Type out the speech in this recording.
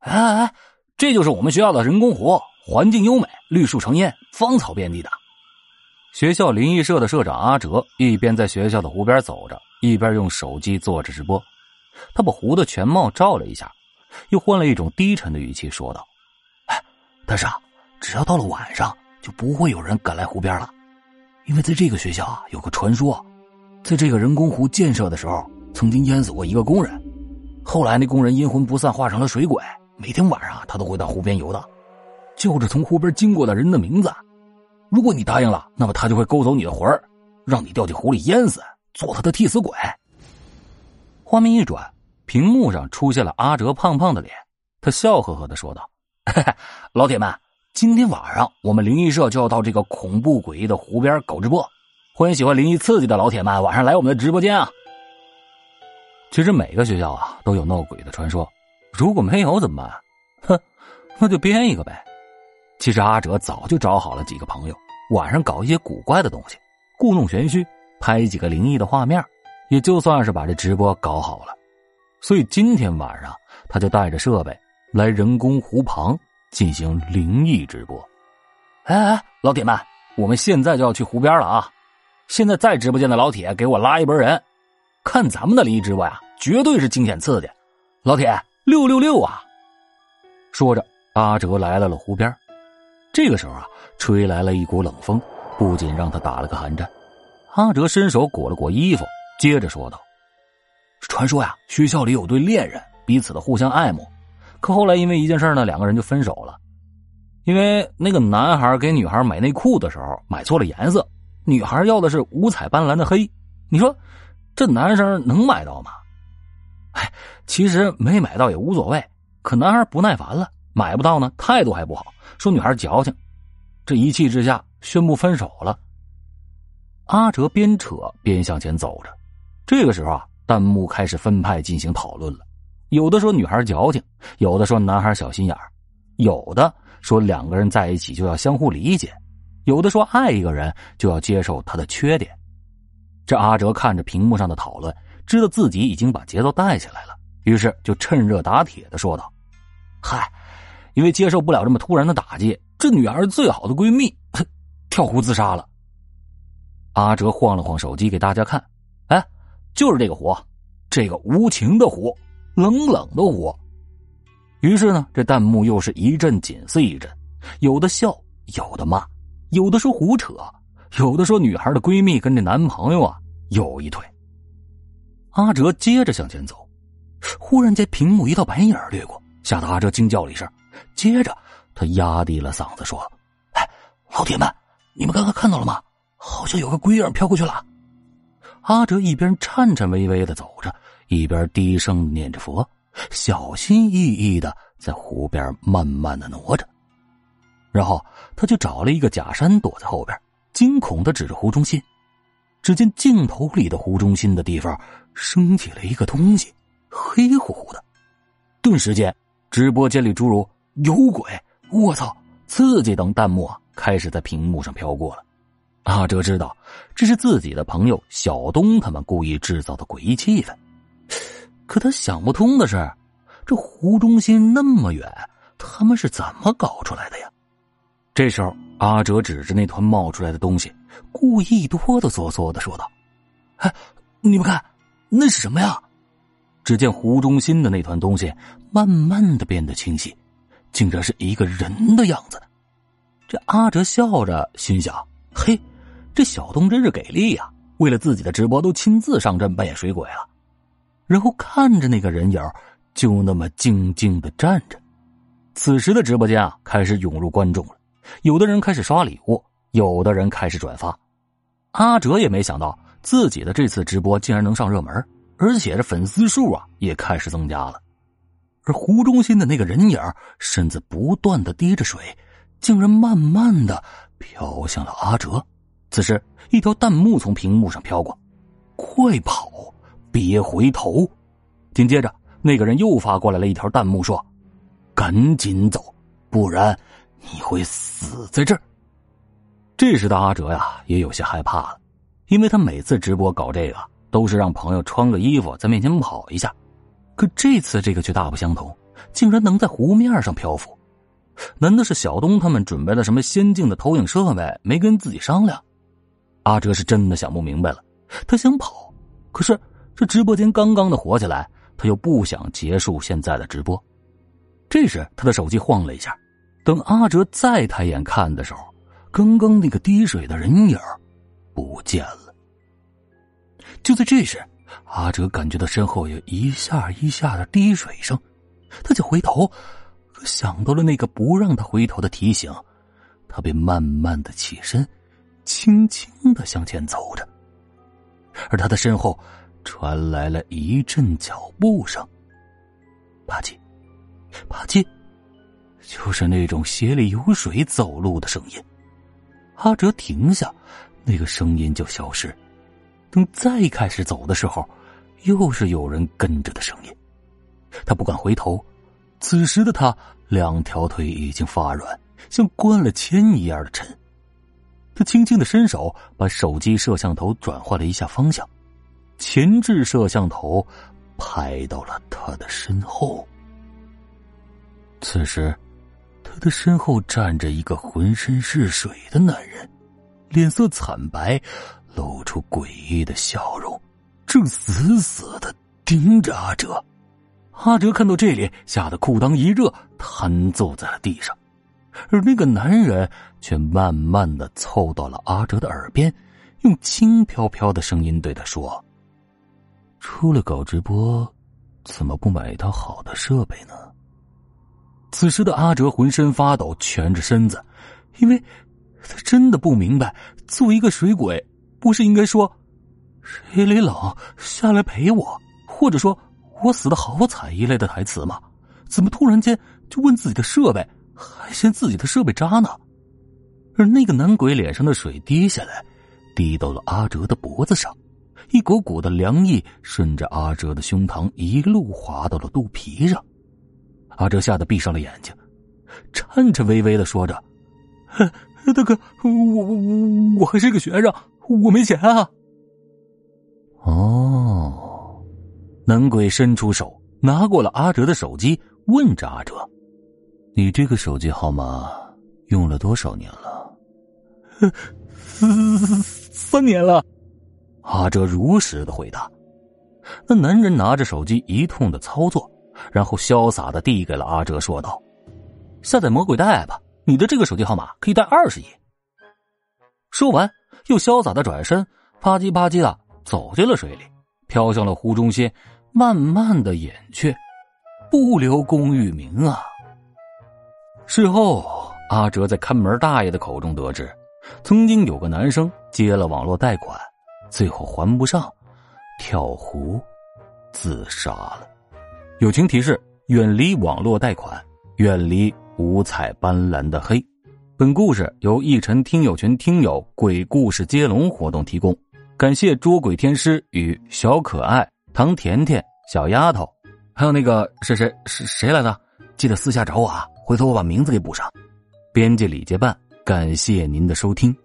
哎哎，这就是我们学校的人工湖，环境优美，绿树成荫，芳草遍地的。学校灵异社的社长阿哲一边在学校的湖边走着，一边用手机做着直播。他把湖的全貌照了一下，又换了一种低沉的语气说道：“哎，但是啊，只要到了晚上，就不会有人敢来湖边了，因为在这个学校啊，有个传说，在这个人工湖建设的时候，曾经淹死过一个工人，后来那工人阴魂不散，化成了水鬼，每天晚上他都会到湖边游荡，叫着从湖边经过的人的名字。”如果你答应了，那么他就会勾走你的魂儿，让你掉进湖里淹死，做他的替死鬼。画面一转，屏幕上出现了阿哲胖胖的脸，他笑呵呵的说道：“ 老铁们，今天晚上我们灵异社就要到这个恐怖诡异的湖边搞直播，欢迎喜欢灵异刺激的老铁们晚上来我们的直播间啊！”其实每个学校啊都有闹鬼的传说，如果没有怎么办？哼，那就编一个呗。其实阿哲早就找好了几个朋友，晚上搞一些古怪的东西，故弄玄虚，拍几个灵异的画面，也就算是把这直播搞好了。所以今天晚上他就带着设备来人工湖旁进行灵异直播。哎哎，老铁们，我们现在就要去湖边了啊！现在在直播间的老铁，给我拉一波人，看咱们的灵异直播呀，绝对是惊险刺激！老铁，六六六啊！说着，阿哲来到了湖边。这个时候啊，吹来了一股冷风，不仅让他打了个寒战。阿哲伸手裹了裹衣服，接着说道：“传说呀，学校里有对恋人，彼此的互相爱慕，可后来因为一件事呢，两个人就分手了。因为那个男孩给女孩买内裤的时候买错了颜色，女孩要的是五彩斑斓的黑。你说这男生能买到吗？哎，其实没买到也无所谓，可男孩不耐烦了。”买不到呢，态度还不好，说女孩矫情，这一气之下宣布分手了。阿哲边扯边向前走着，这个时候啊，弹幕开始分派进行讨论了，有的说女孩矫情，有的说男孩小心眼有的说两个人在一起就要相互理解，有的说爱一个人就要接受他的缺点。这阿哲看着屏幕上的讨论，知道自己已经把节奏带起来了，于是就趁热打铁的说道：“嗨。”因为接受不了这么突然的打击，这女孩最好的闺蜜跳湖自杀了。阿哲晃了晃手机给大家看，哎，就是这个湖，这个无情的湖，冷冷的湖。于是呢，这弹幕又是一阵紧似一阵，有的笑，有的骂，有的说胡扯，有的说女孩的闺蜜跟这男朋友啊有一腿。阿哲接着向前走，忽然间屏幕一道白影掠过，吓得阿哲惊叫了一声。接着，他压低了嗓子说：“哎，老铁们，你们刚刚看到了吗？好像有个鬼影飘过去了。”阿哲一边颤颤巍巍的走着，一边低声念着佛，小心翼翼的在湖边慢慢的挪着。然后，他就找了一个假山躲在后边，惊恐的指着湖中心。只见镜头里的湖中心的地方升起了一个东西，黑乎乎的。顿时间，直播间里诸如……有鬼！我操！刺激等弹幕啊，开始在屏幕上飘过了。阿哲知道这是自己的朋友小东他们故意制造的诡异气氛，可他想不通的是，这湖中心那么远，他们是怎么搞出来的呀？这时候，阿哲指着那团冒出来的东西，故意哆哆嗦嗦的说道：“哎，你们看，那是什么呀？”只见湖中心的那团东西慢慢的变得清晰。竟然是一个人的样子，这阿哲笑着心想：“嘿，这小东真是给力呀！为了自己的直播，都亲自上阵扮演水鬼了。”然后看着那个人影，就那么静静的站着。此时的直播间啊，开始涌入观众了，有的人开始刷礼物，有的人开始转发。阿哲也没想到自己的这次直播竟然能上热门，而且这粉丝数啊也开始增加了。而湖中心的那个人影身子不断的滴着水，竟然慢慢的飘向了阿哲。此时，一条弹幕从屏幕上飘过：“快跑，别回头！”紧接着，那个人又发过来了一条弹幕说：“赶紧走，不然你会死在这儿。”这时的阿哲呀，也有些害怕了，因为他每次直播搞这个，都是让朋友穿个衣服在面前跑一下。可这次这个却大不相同，竟然能在湖面上漂浮。难道是小东他们准备了什么先进的投影设备，没跟自己商量？阿哲是真的想不明白了。他想跑，可是这直播间刚刚的火起来，他又不想结束现在的直播。这时，他的手机晃了一下。等阿哲再抬眼看的时候，刚刚那个滴水的人影不见了。就在这时，阿哲感觉到身后有一下一下的滴水声，他就回头，想到了那个不让他回头的提醒，他便慢慢的起身，轻轻的向前走着。而他的身后传来了一阵脚步声，吧唧，吧唧。就是那种鞋里有水走路的声音，阿哲停下，那个声音就消失。等再开始走的时候，又是有人跟着的声音。他不敢回头，此时的他两条腿已经发软，像灌了铅一样的沉。他轻轻的伸手，把手机摄像头转换了一下方向，前置摄像头拍到了他的身后。此时。他的身后站着一个浑身是水的男人，脸色惨白，露出诡异的笑容，正死死的盯着阿哲。阿哲看到这里，吓得裤裆一热，瘫坐在了地上。而那个男人却慢慢的凑到了阿哲的耳边，用轻飘飘的声音对他说：“出来搞直播，怎么不买一套好的设备呢？”此时的阿哲浑身发抖，蜷着身子，因为他真的不明白，作为一个水鬼，不是应该说“谁里冷下来陪我”或者说“我死的好惨”一类的台词吗？怎么突然间就问自己的设备，还嫌自己的设备渣呢？而那个男鬼脸上的水滴下来，滴到了阿哲的脖子上，一股股的凉意顺着阿哲的胸膛一路滑到了肚皮上。阿哲吓得闭上了眼睛，颤颤巍巍的说着：“大哥，我我我还是个学生，我没钱啊。”哦，男鬼伸出手，拿过了阿哲的手机，问着阿哲：“你这个手机号码用了多少年了？”“ 三年了。”阿哲如实的回答。那男人拿着手机一通的操作。然后潇洒的递给了阿哲，说道：“下载魔鬼带吧，你的这个手机号码可以带二十亿。”说完，又潇洒的转身，吧唧吧唧的走进了水里，飘向了湖中心，慢慢的隐去，不留功与名啊。事后，阿哲在看门大爷的口中得知，曾经有个男生接了网络贷款，最后还不上，跳湖自杀了。友情提示：远离网络贷款，远离五彩斑斓的黑。本故事由一晨听友群听友鬼故事接龙活动提供，感谢捉鬼天师与小可爱、唐甜甜、小丫头，还有那个是谁是谁来的？记得私下找我啊，回头我把名字给补上。编辑李结伴，感谢您的收听。